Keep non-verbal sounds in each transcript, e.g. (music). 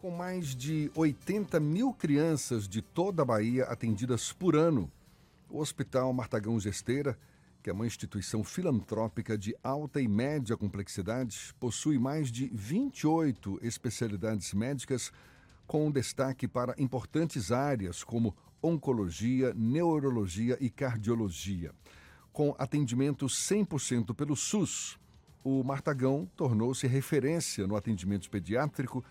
Com mais de 80 mil crianças de toda a Bahia atendidas por ano, o Hospital Martagão Gesteira, que é uma instituição filantrópica de alta e média complexidade, possui mais de 28 especialidades médicas, com destaque para importantes áreas como oncologia, neurologia e cardiologia. Com atendimento 100% pelo SUS, o Martagão tornou-se referência no atendimento pediátrico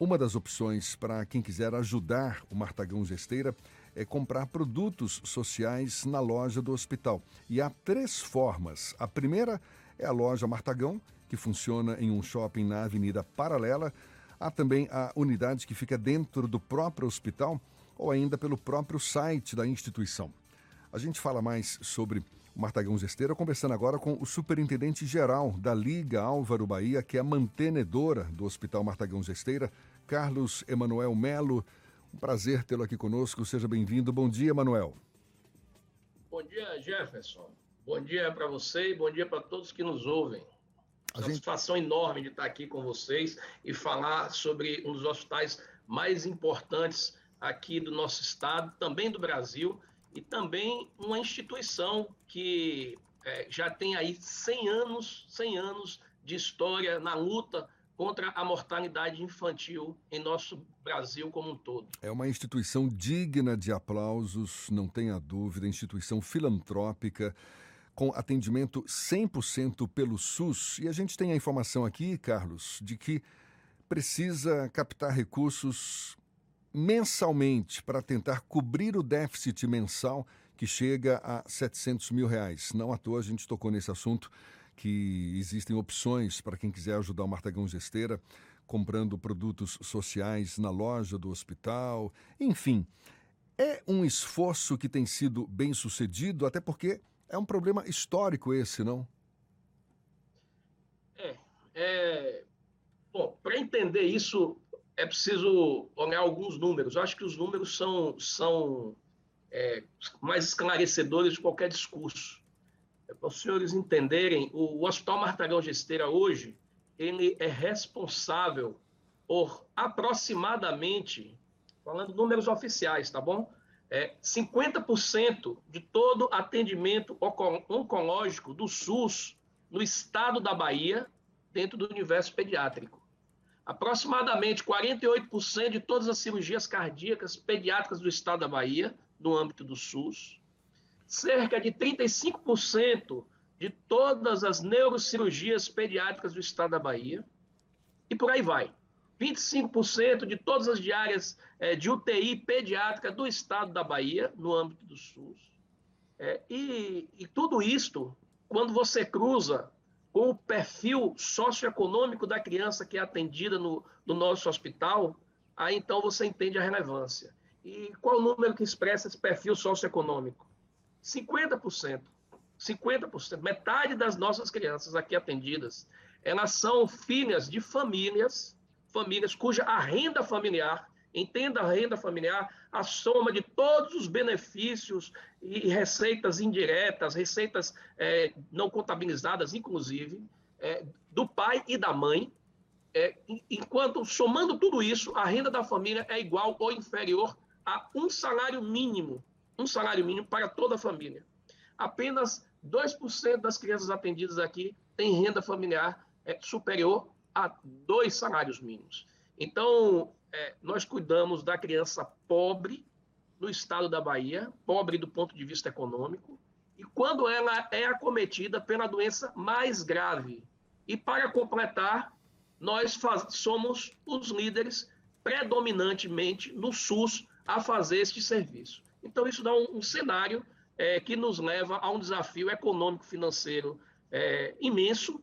uma das opções para quem quiser ajudar o Martagão Gesteira é comprar produtos sociais na loja do hospital. E há três formas. A primeira é a loja Martagão, que funciona em um shopping na Avenida Paralela. Há também a unidade que fica dentro do próprio hospital ou ainda pelo próprio site da instituição. A gente fala mais sobre o Martagão Gesteira, conversando agora com o superintendente geral da Liga Álvaro Bahia, que é a mantenedora do Hospital Martagão Gesteira, Carlos Emanuel Melo. Um prazer tê-lo aqui conosco. Seja bem-vindo. Bom dia, Emanuel. Bom dia, Jefferson. Bom dia para você e bom dia para todos que nos ouvem. A gente... satisfação enorme de estar aqui com vocês e falar sobre um dos hospitais mais importantes aqui do nosso estado, também do Brasil, e também uma instituição que é, já tem aí 100 anos, 100 anos de história na luta contra a mortalidade infantil em nosso Brasil como um todo. É uma instituição digna de aplausos, não tenha dúvida, instituição filantrópica com atendimento 100% pelo SUS. E a gente tem a informação aqui, Carlos, de que precisa captar recursos mensalmente para tentar cobrir o déficit mensal que chega a 700 mil reais. Não à toa a gente tocou nesse assunto que existem opções para quem quiser ajudar o Martagão Gesteira, comprando produtos sociais na loja do hospital, enfim. É um esforço que tem sido bem sucedido, até porque é um problema histórico esse, não? É. é... Bom, para entender isso, é preciso olhar alguns números. Eu acho que os números são, são é, mais esclarecedores de qualquer discurso. É para os senhores entenderem, o, o Hospital Martagão Gesteira hoje, ele é responsável por aproximadamente, falando números oficiais, tá bom? É, 50% de todo atendimento oncológico do SUS no estado da Bahia, dentro do universo pediátrico. Aproximadamente 48% de todas as cirurgias cardíacas pediátricas do estado da Bahia, no âmbito do SUS cerca de 35% de todas as neurocirurgias pediátricas do estado da Bahia, e por aí vai. 25% de todas as diárias é, de UTI pediátrica do estado da Bahia, no âmbito do SUS. É, e, e tudo isto, quando você cruza com o perfil socioeconômico da criança que é atendida no, no nosso hospital, aí então você entende a relevância. E qual o número que expressa esse perfil socioeconômico? 50%. 50%, metade das nossas crianças aqui atendidas, elas são filhas de famílias, famílias cuja a renda familiar, entenda a renda familiar, a soma de todos os benefícios e receitas indiretas, receitas é, não contabilizadas, inclusive, é, do pai e da mãe, é, enquanto somando tudo isso, a renda da família é igual ou inferior a um salário mínimo um salário mínimo para toda a família. Apenas 2% das crianças atendidas aqui têm renda familiar é, superior a dois salários mínimos. Então, é, nós cuidamos da criança pobre no estado da Bahia, pobre do ponto de vista econômico, e quando ela é acometida pela doença mais grave. E para completar, nós somos os líderes predominantemente no SUS a fazer este serviço. Então, isso dá um, um cenário é, que nos leva a um desafio econômico-financeiro é, imenso,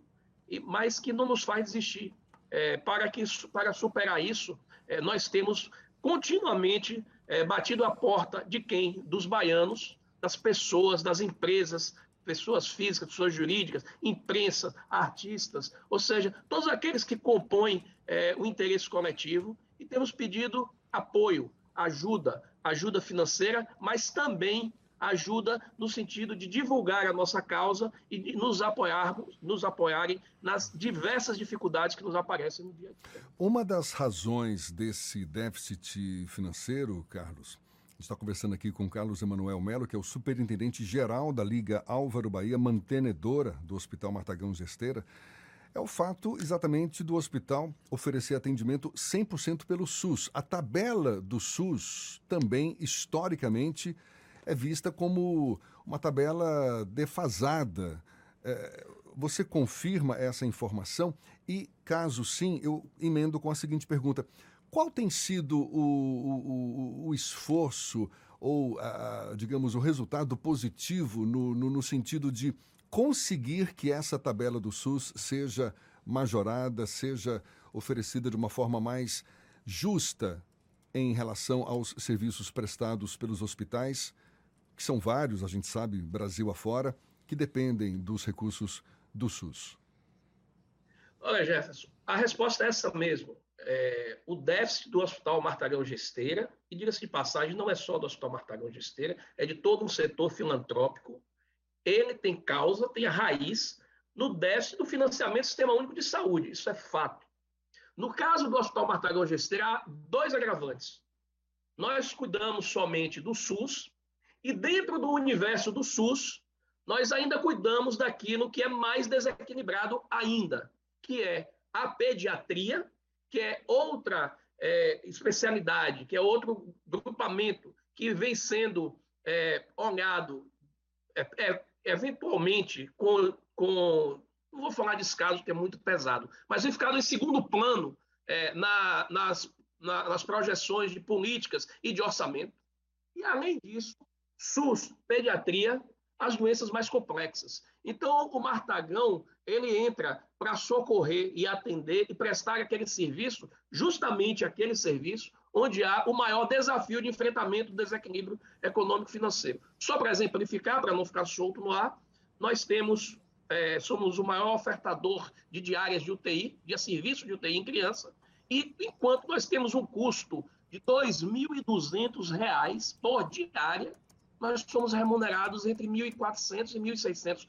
mas que não nos faz desistir. É, para, que, para superar isso, é, nós temos continuamente é, batido a porta de quem? Dos baianos, das pessoas, das empresas, pessoas físicas, pessoas jurídicas, imprensa, artistas, ou seja, todos aqueles que compõem é, o interesse coletivo, e temos pedido apoio, ajuda, ajuda financeira, mas também ajuda no sentido de divulgar a nossa causa e nos apoiar, nos apoiarem nas diversas dificuldades que nos aparecem no dia a dia. Uma das razões desse déficit financeiro, Carlos, está conversando aqui com Carlos Emanuel Melo, que é o superintendente geral da Liga Álvaro Bahia, mantenedora do Hospital Martagão Gesteira é o fato exatamente do hospital oferecer atendimento 100% pelo SUS. A tabela do SUS também, historicamente, é vista como uma tabela defasada. É, você confirma essa informação? E, caso sim, eu emendo com a seguinte pergunta: qual tem sido o, o, o esforço ou, a, digamos, o resultado positivo no, no, no sentido de conseguir que essa tabela do SUS seja majorada, seja oferecida de uma forma mais justa em relação aos serviços prestados pelos hospitais, que são vários, a gente sabe, Brasil afora, que dependem dos recursos do SUS? Olha, Jefferson, a resposta é essa mesmo. É, o déficit do Hospital Martagão Gesteira, e diga-se de passagem, não é só do Hospital Martagão Gesteira, é de todo um setor filantrópico ele tem causa, tem a raiz no déficit do financiamento do Sistema Único de Saúde. Isso é fato. No caso do Hospital Martagão Gesteira, há dois agravantes. Nós cuidamos somente do SUS e dentro do universo do SUS, nós ainda cuidamos daquilo que é mais desequilibrado ainda, que é a pediatria, que é outra é, especialidade, que é outro grupamento que vem sendo é, olhado, é, é eventualmente, com, com não vou falar de descaso, que é muito pesado, mas vem ficado em segundo plano é, na, nas, na, nas projeções de políticas e de orçamento. E, além disso, SUS, pediatria, as doenças mais complexas. Então, o Martagão, ele entra para socorrer e atender e prestar aquele serviço, justamente aquele serviço onde há o maior desafio de enfrentamento do desequilíbrio econômico-financeiro. Só para exemplificar, para não ficar solto no ar, nós temos, é, somos o maior ofertador de diárias de UTI, de serviço de UTI em criança, e enquanto nós temos um custo de R$ 2.200 por diária, nós somos remunerados entre R$ 1.400 e R$ 1.600.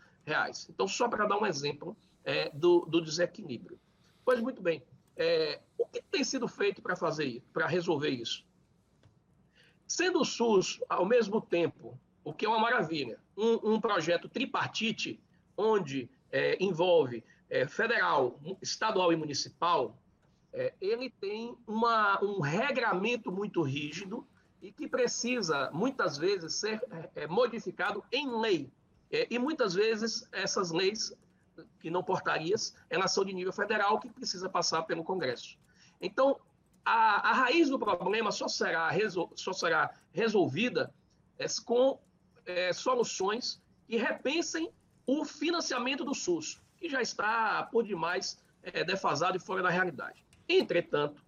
Então, só para dar um exemplo é, do, do desequilíbrio. Pois muito bem, é, o que tem sido feito para fazer para resolver isso? Sendo o SUS, ao mesmo tempo, o que é uma maravilha, um, um projeto tripartite, onde é, envolve é, federal, estadual e municipal, é, ele tem uma, um regramento muito rígido e que precisa, muitas vezes, ser é, modificado em lei. É, e muitas vezes essas leis que não portarias, elas são de nível federal que precisa passar pelo Congresso. Então, a, a raiz do problema só será, resol, só será resolvida é, com é, soluções que repensem o financiamento do SUS, que já está por demais é, defasado e fora da realidade. Entretanto,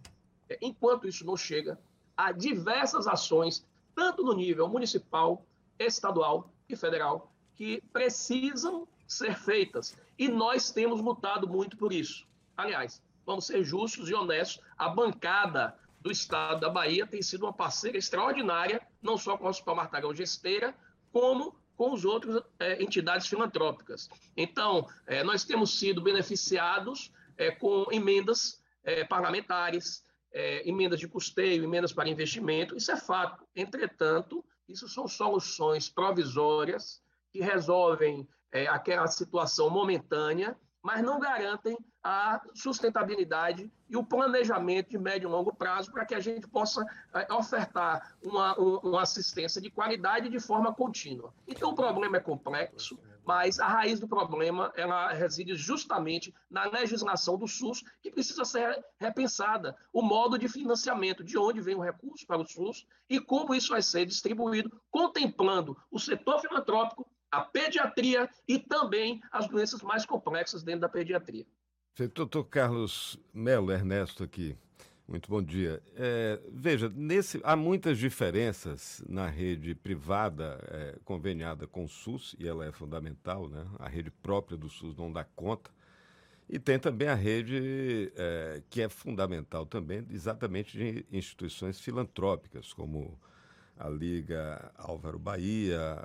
é, enquanto isso não chega, há diversas ações, tanto no nível municipal, estadual e federal, que precisam ser feitas. E nós temos lutado muito por isso. Aliás, vamos ser justos e honestos, a bancada do Estado da Bahia tem sido uma parceira extraordinária, não só com o Hospital Martagão Gesteira, como com as outras é, entidades filantrópicas. Então, é, nós temos sido beneficiados é, com emendas parlamentares, emendas de custeio, emendas para investimento, isso é fato. Entretanto, isso são soluções provisórias que resolvem é, aquela situação momentânea, mas não garantem a sustentabilidade e o planejamento de médio e longo prazo para que a gente possa é, ofertar uma, uma assistência de qualidade de forma contínua. Então, o problema é complexo, mas a raiz do problema ela reside justamente na legislação do SUS, que precisa ser repensada. O modo de financiamento, de onde vem o recurso para o SUS e como isso vai ser distribuído, contemplando o setor filantrópico a pediatria e também as doenças mais complexas dentro da pediatria. Doutor Carlos Melo Ernesto aqui. Muito bom dia. É, veja, nesse, há muitas diferenças na rede privada é, conveniada com o SUS, e ela é fundamental, né? a rede própria do SUS não dá conta. E tem também a rede é, que é fundamental também, exatamente de instituições filantrópicas, como a Liga Álvaro Bahia,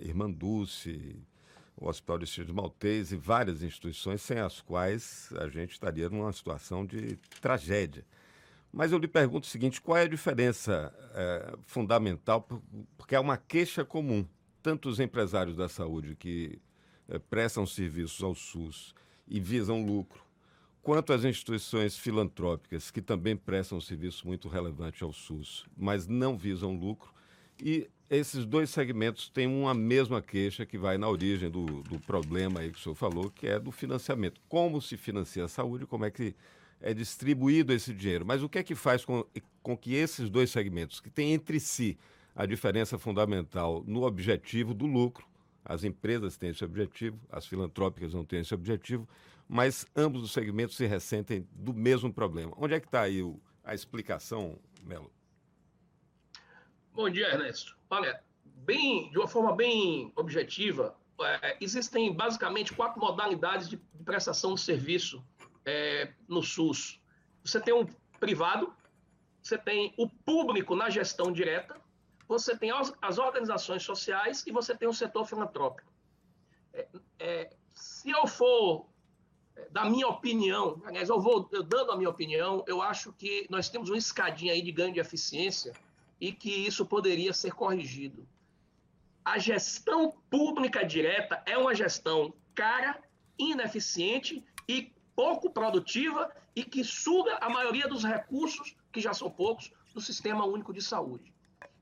Irmã Dulce, o Hospital de Distrito Maltês e várias instituições sem as quais a gente estaria numa situação de tragédia. Mas eu lhe pergunto o seguinte: qual é a diferença é, fundamental? Porque é uma queixa comum. Tanto os empresários da saúde que é, prestam serviços ao SUS e visam lucro, quanto as instituições filantrópicas que também prestam um serviço muito relevante ao SUS, mas não visam lucro, e esses dois segmentos têm uma mesma queixa que vai na origem do, do problema aí que o senhor falou, que é do financiamento. Como se financia a saúde, como é que é distribuído esse dinheiro. Mas o que é que faz com, com que esses dois segmentos, que têm entre si a diferença fundamental no objetivo do lucro, as empresas têm esse objetivo, as filantrópicas não têm esse objetivo, mas ambos os segmentos se ressentem do mesmo problema. Onde é que está aí o, a explicação, Melo? Bom dia, Ernesto. Olha, bem, de uma forma bem objetiva, é, existem basicamente quatro modalidades de, de prestação de serviço é, no SUS. Você tem o privado, você tem o público na gestão direta, você tem as, as organizações sociais e você tem o setor filantrópico. É, é, se eu for é, da minha opinião, aliás, eu vou eu dando a minha opinião, eu acho que nós temos uma escadinha aí de ganho de eficiência e que isso poderia ser corrigido. A gestão pública direta é uma gestão cara, ineficiente e pouco produtiva e que suga a maioria dos recursos, que já são poucos, do Sistema Único de Saúde.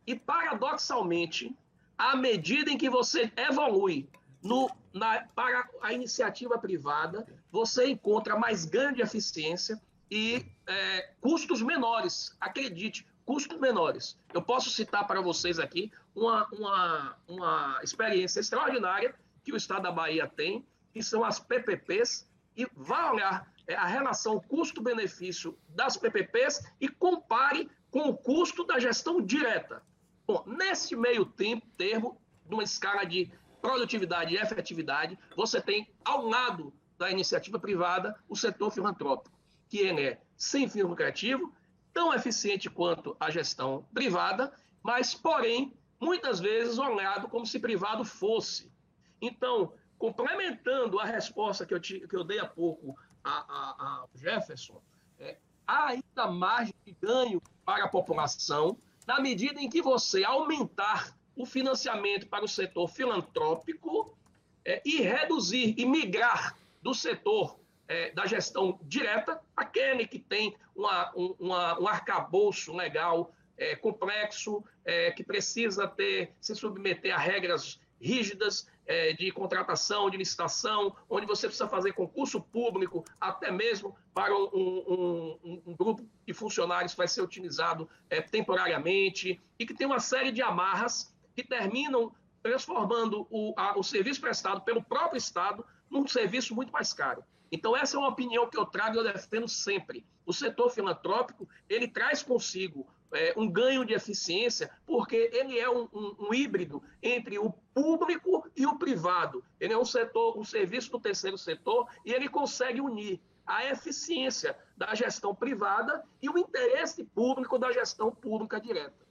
E, paradoxalmente, à medida em que você evolui no, na, para a iniciativa privada, você encontra mais grande eficiência e é, custos menores. Acredite, custos menores. Eu posso citar para vocês aqui uma, uma, uma experiência extraordinária que o Estado da Bahia tem, que são as PPPs, e vá olhar é, a relação custo-benefício das PPPs e compare com o custo da gestão direta. Bom, nesse meio tempo, termo, numa escala de produtividade e efetividade, você tem ao lado da iniciativa privada o setor filantrópico, que ele é sem fim lucrativo, tão eficiente quanto a gestão privada, mas, porém, muitas vezes olhado como se privado fosse. Então, complementando a resposta que eu, te, que eu dei há pouco a, Jefferson, é, há ainda margem de ganho para a população na medida em que você aumentar o financiamento para o setor filantrópico é, e reduzir e migrar do setor é, da gestão direta, aquele que tem uma, um, uma, um arcabouço legal é, complexo, é, que precisa ter, se submeter a regras rígidas é, de contratação, de licitação, onde você precisa fazer concurso público, até mesmo para um, um, um grupo de funcionários que vai ser utilizado é, temporariamente, e que tem uma série de amarras que terminam transformando o, a, o serviço prestado pelo próprio Estado num serviço muito mais caro. Então, essa é uma opinião que eu trago e eu defendo sempre. O setor filantrópico, ele traz consigo é, um ganho de eficiência, porque ele é um, um, um, híbrido entre o público e o privado. Ele é um setor, um serviço do terceiro setor, e ele consegue unir a eficiência da gestão privada e o interesse público da gestão pública direta.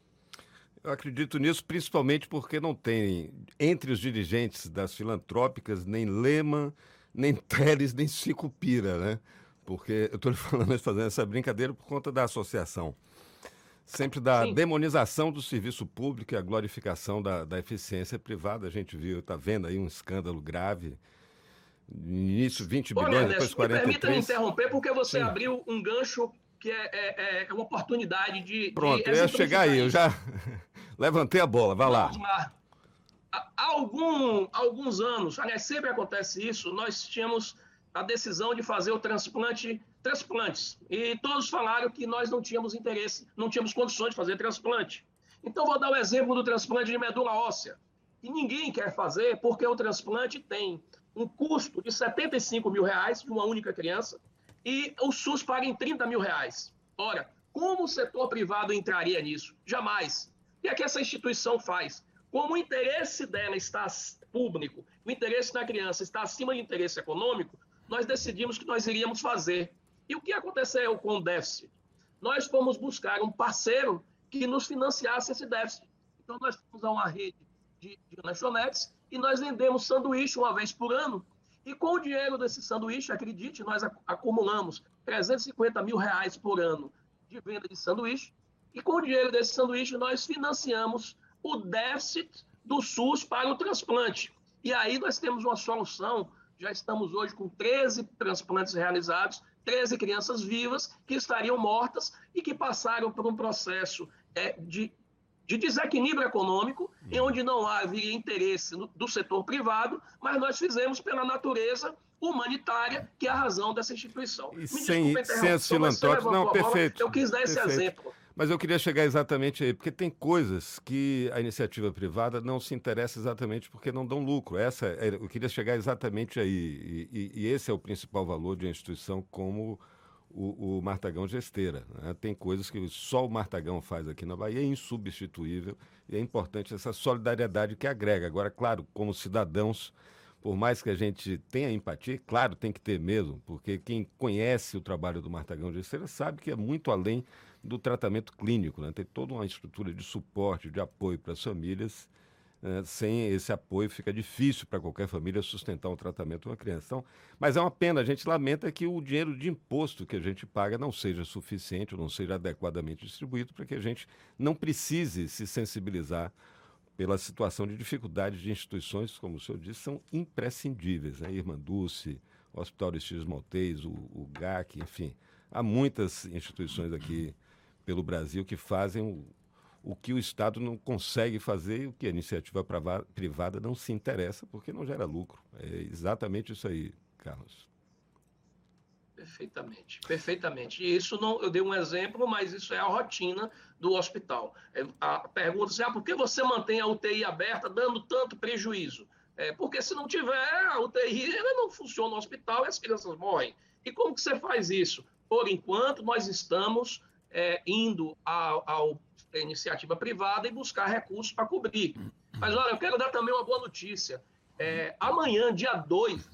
Eu acredito nisso principalmente porque não tem, entre os dirigentes das filantrópicas, nem Lema, nem Teles, nem Cicupira, né? Porque eu estou falando, fazendo essa brincadeira por conta da associação. Sempre da Sim. demonização do serviço público e a glorificação da, da eficiência privada. A gente viu, está vendo aí um escândalo grave. Início 20 Olha, bilhões, depois 43. Me permita me interromper, porque você Sim. abriu um gancho que é, é, é uma oportunidade de. Pronto, de eu ia chegar aí, eu já (laughs) levantei a bola, vai lá. Vamos lá há algum, alguns anos, aliás, sempre acontece isso, nós tínhamos a decisão de fazer o transplante, transplantes, e todos falaram que nós não tínhamos interesse, não tínhamos condições de fazer transplante. Então, vou dar o exemplo do transplante de medula óssea, que ninguém quer fazer porque o transplante tem um custo de 75 mil reais de uma única criança e o SUS paga em 30 mil reais. Ora, como o setor privado entraria nisso? Jamais. E é que essa instituição faz? Como o interesse dela está público, o interesse da criança está acima do interesse econômico, nós decidimos que nós iríamos fazer. E o que aconteceu com o déficit? Nós fomos buscar um parceiro que nos financiasse esse déficit. Então, nós temos uma rede de, de lanchonetes e nós vendemos sanduíche uma vez por ano. E com o dinheiro desse sanduíche, acredite, nós acumulamos 350 mil reais por ano de venda de sanduíche. E com o dinheiro desse sanduíche, nós financiamos o déficit do SUS para o transplante. E aí nós temos uma solução. Já estamos hoje com 13 transplantes realizados, 13 crianças vivas que estariam mortas e que passaram por um processo é, de de desequilíbrio econômico, em onde não havia interesse no, do setor privado, mas nós fizemos pela natureza humanitária, que é a razão dessa instituição. E sem, sem as filantrópicas, não, perfeito. eu quis dar esse perfeito. exemplo. Mas eu queria chegar exatamente aí, porque tem coisas que a iniciativa privada não se interessa exatamente porque não dão lucro. Essa, é, eu queria chegar exatamente aí. E, e, e esse é o principal valor de uma instituição como o, o Martagão Gesteira. Né? Tem coisas que só o Martagão faz aqui na Bahia, é insubstituível e é importante essa solidariedade que agrega. Agora, claro, como cidadãos, por mais que a gente tenha empatia, claro, tem que ter mesmo, porque quem conhece o trabalho do Martagão Gesteira sabe que é muito além do tratamento clínico, né? tem toda uma estrutura de suporte, de apoio para as famílias né, sem esse apoio fica difícil para qualquer família sustentar um tratamento de uma criança. Então, mas é uma pena, a gente lamenta que o dinheiro de imposto que a gente paga não seja suficiente, ou não seja adequadamente distribuído para que a gente não precise se sensibilizar pela situação de dificuldade de instituições, como o senhor disse, são imprescindíveis. Né? Irmã Dulce, o Hospital Aristides Maltês, o, o GAC, enfim. Há muitas instituições aqui pelo Brasil que fazem o que o Estado não consegue fazer e o que a iniciativa privada não se interessa porque não gera lucro. É exatamente isso aí, Carlos. Perfeitamente, perfeitamente. E isso não, eu dei um exemplo, mas isso é a rotina do hospital. É, a pergunta é: ah, por que você mantém a UTI aberta dando tanto prejuízo? É, porque se não tiver a UTI, ela não funciona no hospital e as crianças morrem. E como que você faz isso? Por enquanto, nós estamos é, indo ao iniciativa privada e buscar recursos para cobrir. Mas olha, eu quero dar também uma boa notícia. É, amanhã, dia 2,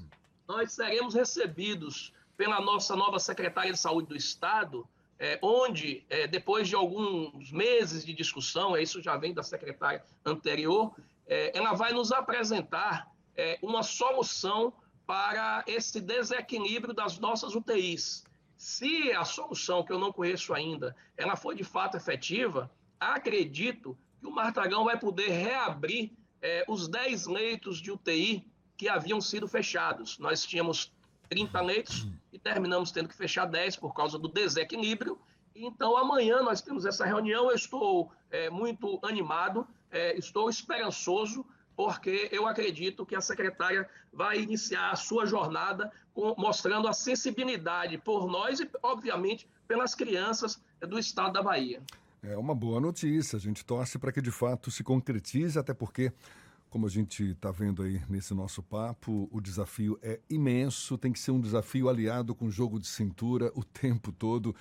nós seremos recebidos pela nossa nova secretária de Saúde do Estado, é, onde, é, depois de alguns meses de discussão, é, isso já vem da secretária anterior, é, ela vai nos apresentar é, uma solução para esse desequilíbrio das nossas UTIs. Se a solução, que eu não conheço ainda, ela for de fato efetiva, acredito que o Martagão vai poder reabrir é, os 10 leitos de UTI que haviam sido fechados. Nós tínhamos 30 leitos e terminamos tendo que fechar 10 por causa do desequilíbrio. Então, amanhã nós temos essa reunião. Eu estou é, muito animado, é, estou esperançoso, porque eu acredito que a secretária vai iniciar a sua jornada com, mostrando a sensibilidade por nós e, obviamente, pelas crianças do estado da Bahia. É uma boa notícia. A gente torce para que de fato se concretize, até porque, como a gente está vendo aí nesse nosso papo, o desafio é imenso. Tem que ser um desafio aliado com jogo de cintura o tempo todo,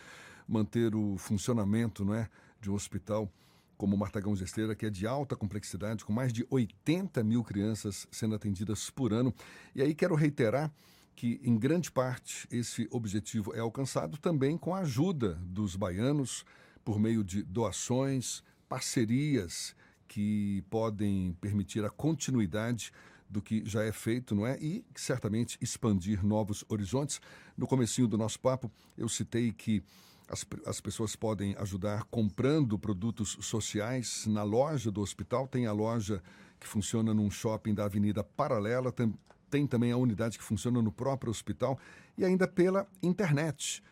manter o funcionamento não é, de um hospital como o Martagão Gesteira, que é de alta complexidade, com mais de 80 mil crianças sendo atendidas por ano. E aí quero reiterar que, em grande parte, esse objetivo é alcançado também com a ajuda dos baianos por meio de doações, parcerias que podem permitir a continuidade do que já é feito, não é? E certamente expandir novos horizontes. No comecinho do nosso papo, eu citei que as, as pessoas podem ajudar comprando produtos sociais na loja do hospital. Tem a loja que funciona num shopping da Avenida Paralela, tem, tem também a unidade que funciona no próprio hospital e ainda pela internet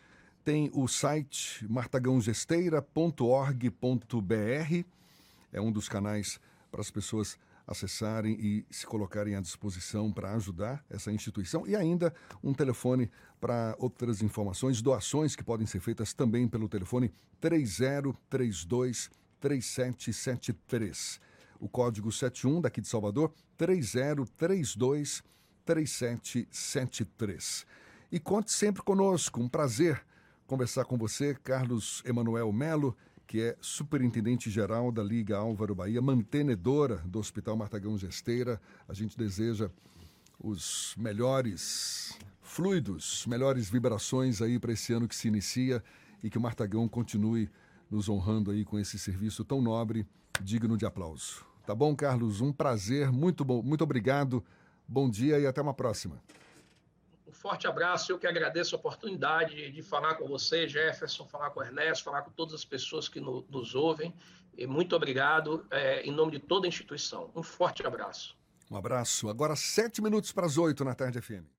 tem o site martagãogesteira.org.br. É um dos canais para as pessoas acessarem e se colocarem à disposição para ajudar essa instituição e ainda um telefone para outras informações, doações que podem ser feitas também pelo telefone 3032 3773. O código 71 daqui de Salvador 3032 3773. E conte sempre conosco, um prazer conversar com você, Carlos Emanuel Melo, que é superintendente-geral da Liga Álvaro Bahia, mantenedora do Hospital Martagão Gesteira. A gente deseja os melhores fluidos, melhores vibrações aí para esse ano que se inicia e que o Martagão continue nos honrando aí com esse serviço tão nobre, digno de aplauso. Tá bom, Carlos? Um prazer, muito bom, muito obrigado. Bom dia e até uma próxima. Forte abraço, eu que agradeço a oportunidade de falar com você, Jefferson, falar com o Ernesto, falar com todas as pessoas que no, nos ouvem. E muito obrigado é, em nome de toda a instituição. Um forte abraço. Um abraço. Agora, sete minutos para as oito na tarde FM.